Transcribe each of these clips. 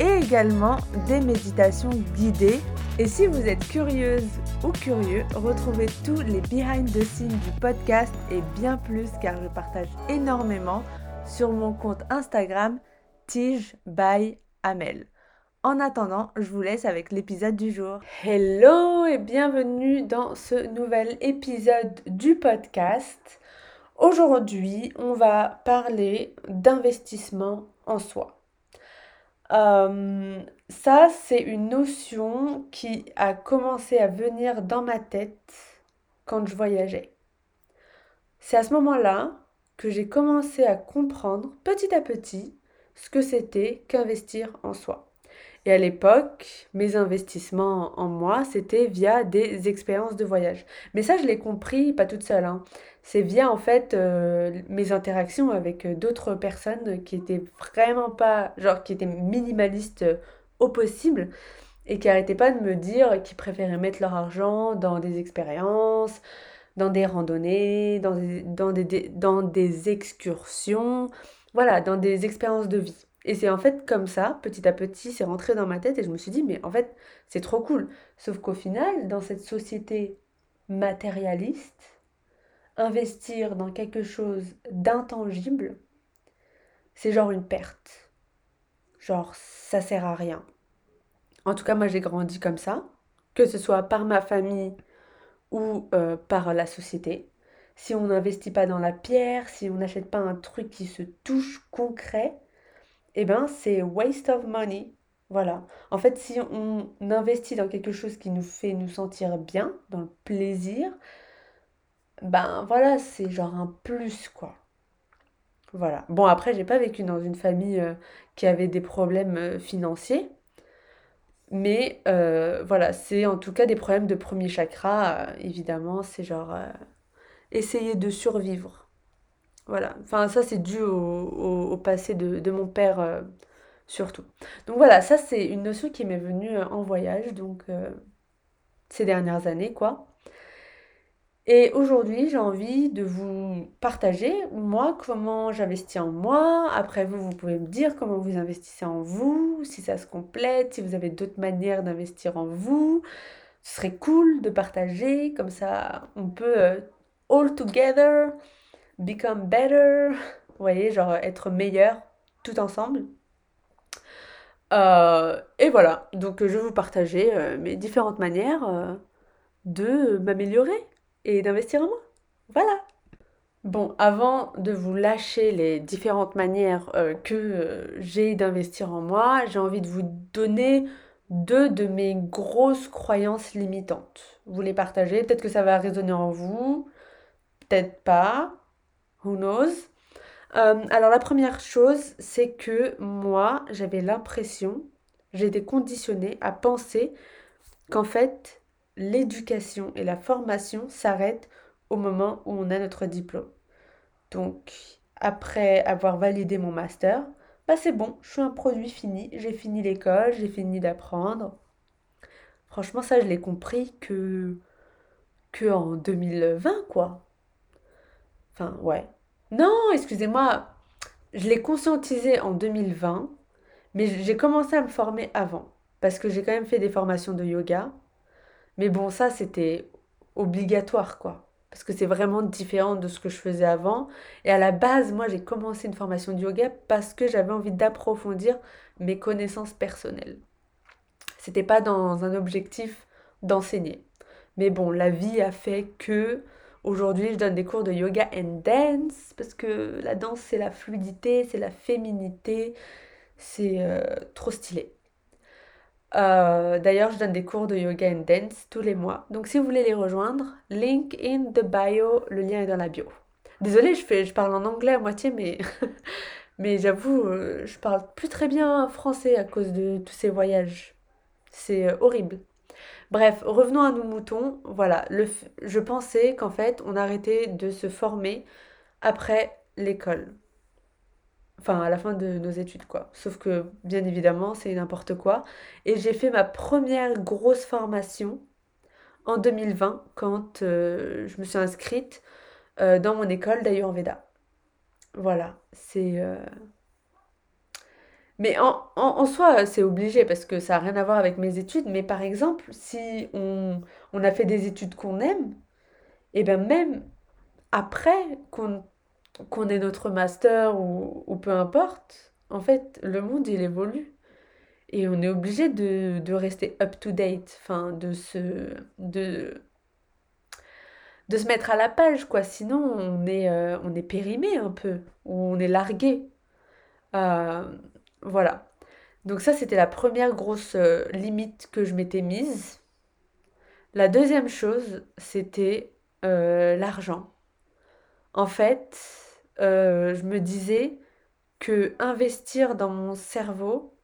et également des méditations guidées. Et si vous êtes curieuse ou curieux, retrouvez tous les behind the scenes du podcast et bien plus car je partage énormément sur mon compte Instagram Tige by Amel. En attendant, je vous laisse avec l'épisode du jour. Hello et bienvenue dans ce nouvel épisode du podcast. Aujourd'hui, on va parler d'investissement en soi. Euh, ça, c'est une notion qui a commencé à venir dans ma tête quand je voyageais. C'est à ce moment-là que j'ai commencé à comprendre petit à petit ce que c'était qu'investir en soi. Et à l'époque, mes investissements en moi, c'était via des expériences de voyage. Mais ça, je l'ai compris, pas toute seule. Hein. C'est via en fait euh, mes interactions avec euh, d'autres personnes qui étaient vraiment pas, genre qui étaient minimalistes euh, au possible et qui arrêtaient pas de me dire qu'ils préféraient mettre leur argent dans des expériences, dans des randonnées, dans dans des, dans des excursions, voilà, dans des expériences de vie. Et c'est en fait comme ça, petit à petit, c'est rentré dans ma tête et je me suis dit, mais en fait, c'est trop cool. Sauf qu'au final, dans cette société matérialiste, investir dans quelque chose d'intangible, c'est genre une perte. Genre, ça sert à rien. En tout cas, moi, j'ai grandi comme ça, que ce soit par ma famille ou euh, par la société. Si on n'investit pas dans la pierre, si on n'achète pas un truc qui se touche concret, eh ben c'est waste of money. Voilà. En fait, si on investit dans quelque chose qui nous fait nous sentir bien, dans le plaisir, ben voilà, c'est genre un plus quoi. Voilà. Bon, après, j'ai pas vécu dans une famille euh, qui avait des problèmes euh, financiers. Mais euh, voilà, c'est en tout cas des problèmes de premier chakra. évidemment, c'est genre essayer de survivre. Voilà, enfin ça c'est dû au, passé de, mon père euh, surtout. Donc voilà, ça c'est une notion qui m'est venue euh, en voyage, donc euh, ces dernières années quoi. Et aujourd'hui j'ai envie de vous partager moi comment j'investis en moi. Après vous, vous pouvez me dire comment vous investissez en vous, si ça se complète, si vous avez d'autres manières d'investir en vous. Ce serait cool de partager, comme ça on peut all together become better, vous voyez, genre être meilleur tout ensemble. Euh, et voilà, donc je vais vous partager euh, mes différentes manières euh, de m'améliorer et d'investir en moi. Voilà. Bon, avant de vous lâcher les différentes manières que j'ai d'investir en moi, j'ai envie de vous donner deux de mes grosses croyances limitantes. Vous les partagez, peut-être que ça va résonner en vous, peut-être pas. Who knows? Euh, alors la première chose, c'est que moi, j'avais l'impression, j'étais conditionnée à penser qu'en fait, l'éducation et la formation s'arrêtent au moment où on a notre diplôme. Donc, après avoir validé mon master, bah c'est bon, je suis un produit fini, j'ai fini l'école, j'ai fini d'apprendre. Franchement, ça, je l'ai compris que, que en 2020, quoi. Enfin, ouais. Non, excusez-moi, je l'ai conscientisé en 2020, mais j'ai commencé à me former avant, parce que j'ai quand même fait des formations de yoga. Mais bon, ça, c'était obligatoire, quoi. Parce que c'est vraiment différent de ce que je faisais avant. Et à la base, moi, j'ai commencé une formation de yoga parce que j'avais envie d'approfondir mes connaissances personnelles. C'était pas dans un objectif d'enseigner. Mais bon, la vie a fait que Aujourd'hui, je donne des cours de yoga and dance parce que la danse, c'est la fluidité, c'est la féminité, c'est euh, trop stylé. Euh, d'ailleurs, je donne des cours de yoga and dance tous les mois. Donc, si vous voulez les rejoindre, link in the bio, le lien est dans la bio. Désolée, je, fais, je parle en anglais à moitié, mais, mais j'avoue, euh, je parle plus très bien français à cause de tous ces voyages. C'est horrible. Bref, revenons à nos moutons. Voilà, je pensais qu'en fait, on arrêtait de se former après l'école. Enfin, à la fin de nos études, quoi. Sauf que, bien évidemment, c'est n'importe quoi. Et j'ai fait ma première grosse formation en 2020, quand euh, je me suis inscrite euh, dans mon école d'Ayurveda. Voilà, c'est... Euh, mais en, soi, c'est obligé parce que ça n'a rien à voir avec mes études. Mais par exemple, si on, a fait des études qu'on aime, et bien même après qu'on qu'on ait notre master ou, ou, peu importe, en fait, le monde, il évolue. Et on est obligé de, de rester up-to-date, enfin, de se, de, de se mettre à la page, quoi. Sinon, on est, euh, on est périmé un peu, ou on est largué. Euh, voilà. Donc ça, c'était la première grosse euh, limite que je m'étais mise. La deuxième chose, c'était l'argent. En fait, je me disais que investir dans mon cerveau,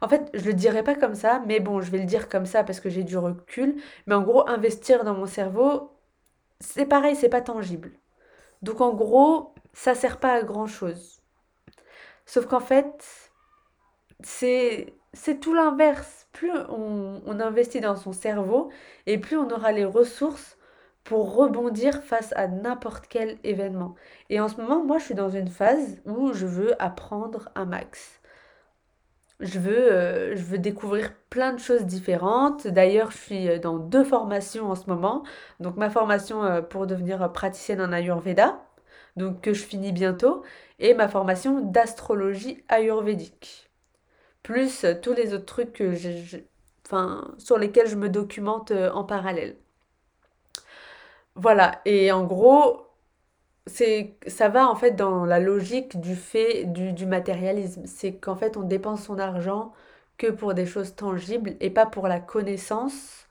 en fait, je le dirais pas comme ça, mais bon, je vais le dire comme ça parce que j'ai du recul. Mais en gros, investir dans mon cerveau, c'est pareil, c'est pas tangible. Donc en gros, ça sert pas à grand chose. Sauf qu'en fait, c'est tout l'inverse. Plus on, on investit dans son cerveau et plus on aura les ressources pour rebondir face à n'importe quel événement. Et en ce moment, moi, je suis dans une phase où je veux apprendre un max. Je veux, euh, je veux découvrir plein de choses différentes. D'ailleurs, je suis euh, dans deux formations en ce moment. Donc ma formation euh, pour devenir praticienne en Ayurveda, donc que je finis bientôt, et ma formation d'astrologie ayurvédique. Plus tous les autres trucs sur lesquels je me documente en parallèle. Voilà, et en gros, ça va en fait dans la logique du fait du, matérialisme. C'est qu'en fait on dépense son argent que pour des choses tangibles et pas pour la connaissance,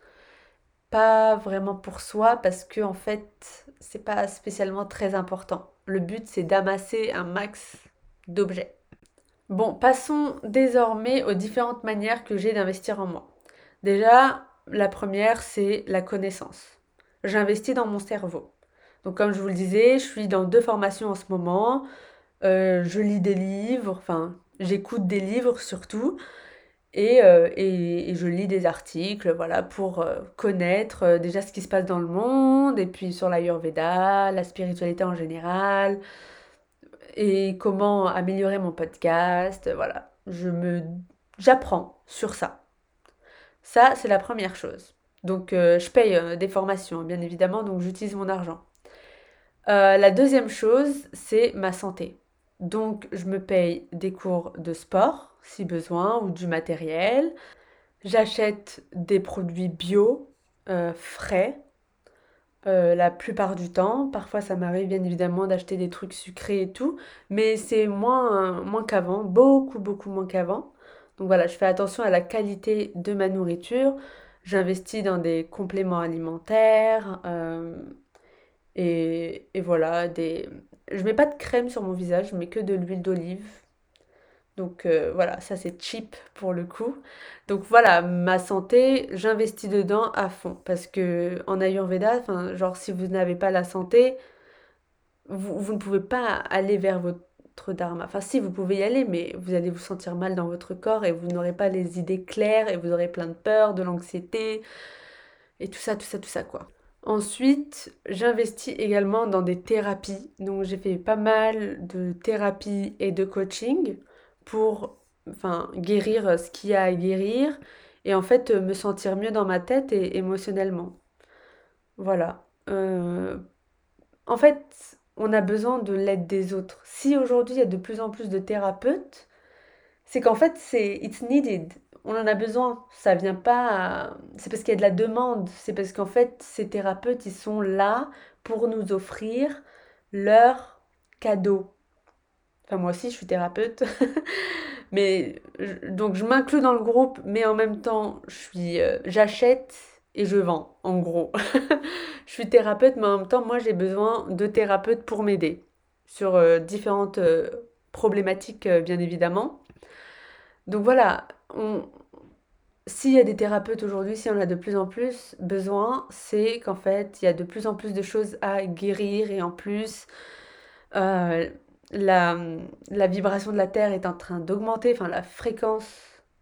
pas vraiment pour soi parce que en fait c'est pas spécialement très important. Le but c'est d'amasser un max d'objets. Bon, passons désormais aux différentes manières que j'ai d'investir en moi. Déjà, la première c'est la connaissance. J'investis dans mon cerveau. Donc comme je vous le disais, je suis dans deux formations en ce moment. Euh, je lis des livres, enfin j'écoute des livres surtout. Et, euh, et, je lis des articles, voilà, pour euh, connaître déjà ce qui se passe dans le monde, et puis sur l'Ayurveda, la spiritualité en général, et comment améliorer mon podcast, voilà. Je me, j'apprends sur ça. Ça, c'est la première chose. Donc, je paye des formations, bien évidemment, donc j'utilise mon argent. Euh, la deuxième chose, c'est ma santé. Donc, je me paye des cours de sport, si besoin, ou du matériel. J'achète des produits bio, euh, frais, euh, la plupart du temps. Parfois, ça m'arrive bien évidemment d'acheter des trucs sucrés et tout, mais c'est moins, moins qu'avant, beaucoup, beaucoup moins qu'avant. Donc voilà, je fais attention à la qualité de ma nourriture. J'investis dans des compléments alimentaires. Et, voilà, des... je mets pas de crème sur mon visage, je mets que de l'huile d'olive. Donc euh, voilà, ça c'est cheap pour le coup. Donc voilà, ma santé, j'investis dedans à fond. Parce que en Ayurveda, genre si vous n'avez pas la santé, vous, vous, ne pouvez pas aller vers votre dharma. Enfin si, vous pouvez y aller, mais vous allez vous sentir mal dans votre corps et vous n'aurez pas les idées claires et vous aurez plein de peur, de l'anxiété et tout ça, tout ça, tout ça quoi. Ensuite, j'investis également dans des thérapies. Donc j'ai fait pas mal de thérapies et de coaching pour guérir ce qu'il y a à guérir et en fait me sentir mieux dans ma tête et émotionnellement. Voilà. Euh, en fait, on a besoin de l'aide des autres. Si aujourd'hui il y a de plus en plus de thérapeutes, c'est qu'en fait c'est it's needed on en a besoin. Ça vient pas. C'est parce qu'il y a de la demande. C'est parce qu'en fait, ces thérapeutes, ils sont là pour nous offrir leur cadeau. Enfin, moi aussi, je suis thérapeute. mais donc, je m'inclus dans le groupe, mais en même temps, je suis, euh, j'achète et je vends, en gros. je suis thérapeute, mais en même temps, moi, j'ai besoin de thérapeutes pour m'aider sur euh, différentes euh, problématiques, bien évidemment. Donc voilà, on, s'il y a des thérapeutes aujourd'hui, s'il y en a de plus en plus besoin, c'est qu'en fait, il y a de plus en plus de choses à guérir et en plus, la, vibration de la Terre est en train d'augmenter, enfin la fréquence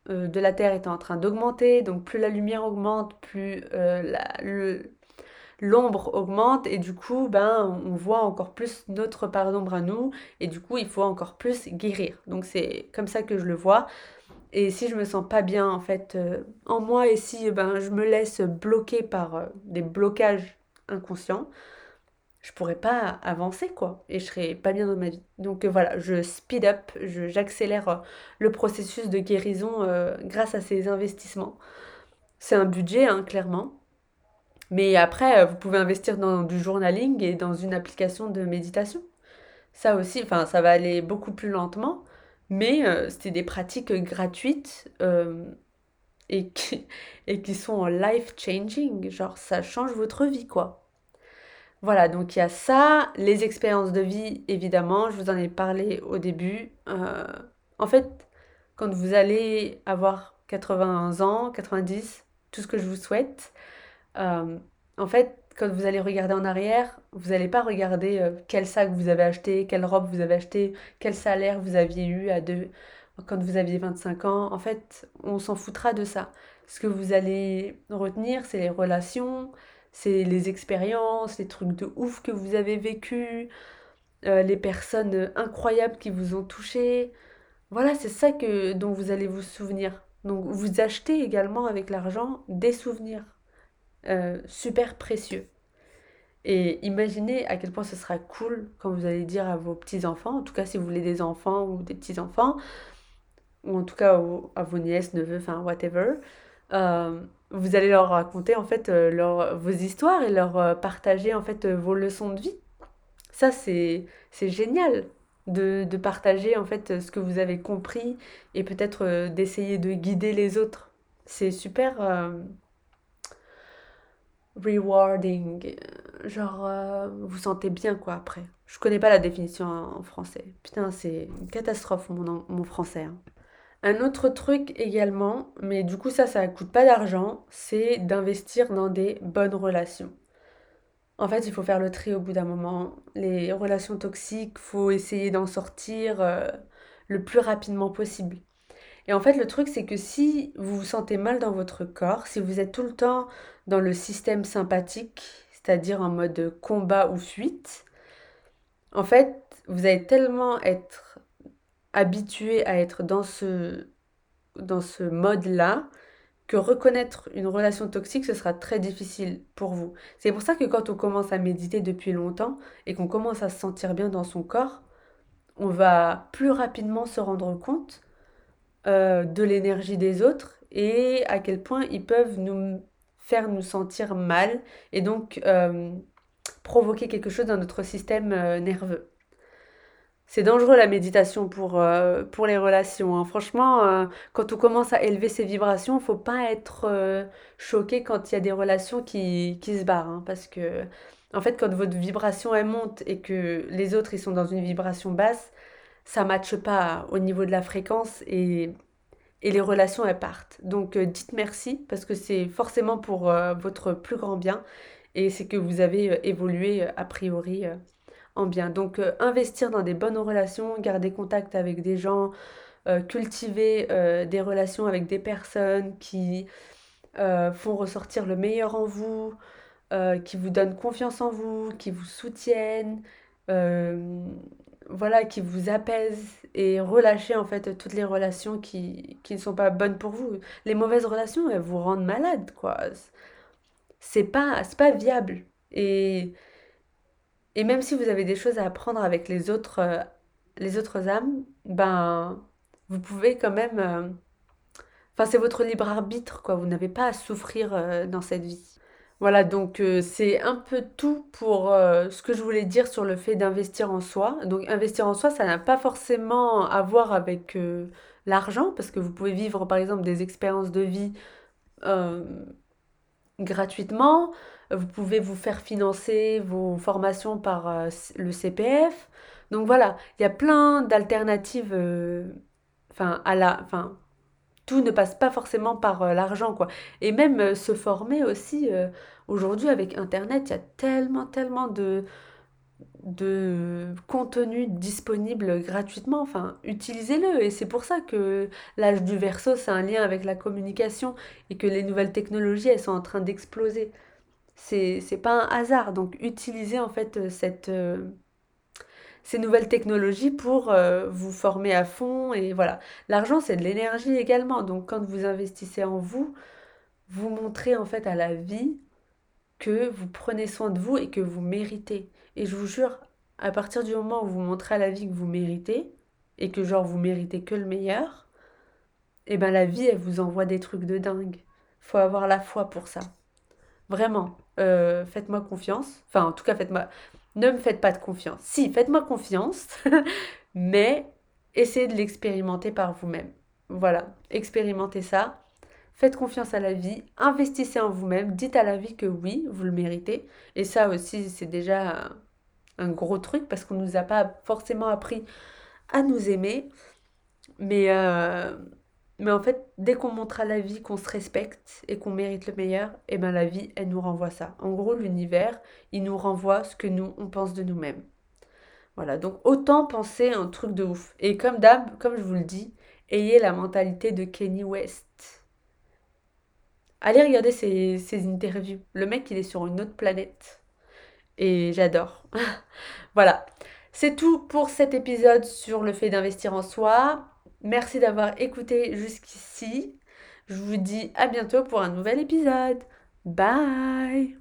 euh, de la Terre est en train d'augmenter, donc plus la lumière augmente, plus euh, l'ombre augmente et du coup, ben, on voit encore plus notre part d'ombre à nous et du coup, il faut encore plus guérir. Donc c'est comme ça que je le vois. Et si je me sens pas bien en fait euh, en moi et si ben, je me laisse bloquer par des blocages inconscients, je pourrais pas avancer quoi et je serais pas bien dans ma vie. Donc euh, voilà, je speed up, j'accélère le processus de guérison grâce à ces investissements. C'est un budget hein, clairement. Mais après, vous pouvez investir dans du journaling et dans une application de méditation. Ça aussi, enfin, ça va aller beaucoup plus lentement, mais euh, c'était des pratiques gratuites euh, et, qui, et qui sont life-changing. Genre, ça change votre vie, quoi. Voilà, donc il y a ça, les expériences de vie, évidemment, je vous en ai parlé au début. Euh, en fait, quand vous allez avoir 80 ans, 90, tout ce que je vous souhaite, en fait, quand vous allez regarder en arrière, vous n'allez pas regarder euh, quel sac vous avez acheté, quelle robe vous avez acheté, quel salaire vous aviez eu à deux, quand vous aviez 25 ans. En fait, on s'en foutra de ça. Ce que vous allez retenir, c'est les relations, c'est les expériences, les trucs de ouf que vous avez vécu, euh, les personnes incroyables qui vous ont touché. Voilà, c'est ça que, dont vous allez vous souvenir. Donc vous achetez également avec l'argent des souvenirs. Euh, super précieux. Et imaginez à quel point ce sera cool quand vous allez dire à vos petits-enfants, en tout cas si vous voulez des enfants ou des petits-enfants, ou en tout cas à vos nièces, neveux, enfin whatever, euh, vous allez leur raconter en fait euh, leur, vos histoires et leur partager en fait vos leçons de vie. Ça c'est génial de, de, partager en fait ce que vous avez compris et peut-être d'essayer de guider les autres. C'est super rewarding. Genre, euh, vous sentez bien quoi après. Je connais pas la définition en français. Putain, c'est une catastrophe mon, mon français. Hein. Un autre truc également, mais du coup ça, ça coûte pas d'argent, c'est d'investir dans des bonnes relations. En fait, il faut faire le tri au bout d'un moment. Les relations toxiques, faut essayer d'en sortir euh, le plus rapidement possible. Et en fait, le truc, c'est que si vous vous sentez mal dans votre corps, si vous êtes tout le temps dans le système sympathique, c'est-à-dire en mode combat ou fuite, en fait, vous allez tellement être habitué à être dans ce, dans ce mode-là que reconnaître une relation toxique, ce sera très difficile pour vous. C'est pour ça que quand on commence à méditer depuis longtemps et qu'on commence à se sentir bien dans son corps, on va plus rapidement se rendre compte euh, de l'énergie des autres et à quel point ils peuvent nous faire nous sentir mal et donc euh, provoquer quelque chose dans notre système euh, nerveux. C'est dangereux la méditation pour, pour les relations. Hein. Franchement, quand on commence à élever ses vibrations, faut pas être choqué quand il y a des relations qui, qui se barrent. Hein, parce que, en fait, quand votre vibration monte et que les autres ils sont dans une vibration basse, ça ne matche pas au niveau de la fréquence et, et les relations elles partent. Donc euh, dites merci parce que c'est forcément pour euh, votre plus grand bien et c'est que vous avez euh, évolué a priori en bien. Donc investir dans des bonnes relations, garder contact avec des gens, cultiver des relations avec des personnes qui font ressortir le meilleur en vous, qui vous donnent confiance en vous, qui vous soutiennent voilà, qui vous apaise et relâcher en fait toutes les relations qui, qui ne sont pas bonnes pour vous. Les mauvaises relations, elles vous rendent malade, quoi. C'est pas, pas viable. Et, et même si vous avez des choses à apprendre avec les autres, euh, les autres âmes, ben, vous pouvez quand même... Euh, enfin, c'est votre libre arbitre, quoi. Vous n'avez pas à souffrir euh, dans cette vie. Voilà, donc c'est un peu tout pour ce que je voulais dire sur le fait d'investir en soi. Donc investir en soi, ça n'a pas forcément à voir avec l'argent, parce que vous pouvez vivre par exemple des expériences de vie gratuitement, vous pouvez vous faire financer vos formations par le CPF. Donc voilà, il y a plein d'alternatives enfin à la enfin tout ne passe pas forcément par euh, l'argent, quoi. Et même euh, se former aussi, euh, aujourd'hui avec Internet, il y a tellement, tellement de, de contenu disponible gratuitement. Enfin, utilisez-le. Et c'est pour ça que l'âge du verso, c'est un lien avec la communication et que les nouvelles technologies, elles sont en train d'exploser. C'est, pas un hasard. Donc, utilisez en fait cette ces nouvelles technologies pour euh, vous former à fond. Et voilà, l'argent, c'est de l'énergie également. Donc quand vous investissez en vous, vous montrez en fait à la vie que vous prenez soin de vous et que vous méritez. Et je vous jure, à partir du moment où vous montrez à la vie que vous méritez, et que genre vous méritez que le meilleur, et eh ben la vie, elle vous envoie des trucs de dingue. Faut avoir la foi pour ça. Vraiment, euh, faites-moi confiance. Enfin, en tout cas, faites-moi ne me faites pas de confiance. Si, faites-moi confiance, mais essayez de l'expérimenter par vous-même. Voilà, expérimentez ça. Faites confiance à la vie, investissez en vous-même, dites à la vie que oui, vous le méritez. Et ça aussi, c'est déjà un gros truc parce qu'on ne nous a pas forcément appris à nous aimer. Mais, euh, mais en fait, dès qu'on montre à la vie qu'on se respecte et qu'on mérite le meilleur, et eh ben la vie, elle nous renvoie ça. En gros, l'univers, il nous renvoie ce que nous, on pense de nous-mêmes. Voilà, donc autant penser un truc de ouf. Et comme d'hab, comme je vous le dis, ayez la mentalité de Kenny West. Allez regarder ses, ses interviews. Le mec, il est sur une autre planète. Et j'adore. voilà. C'est tout pour cet épisode sur le fait d'investir en soi. Merci d'avoir écouté jusqu'ici. Je vous dis à bientôt pour un nouvel épisode. Bye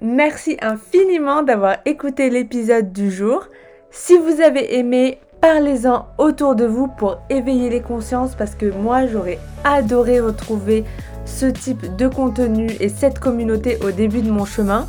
Merci infiniment d'avoir écouté l'épisode du jour. Si vous avez aimé, parlez-en autour de vous pour éveiller les consciences parce que moi j'aurais adoré retrouver ce type de contenu et cette communauté au début de mon chemin.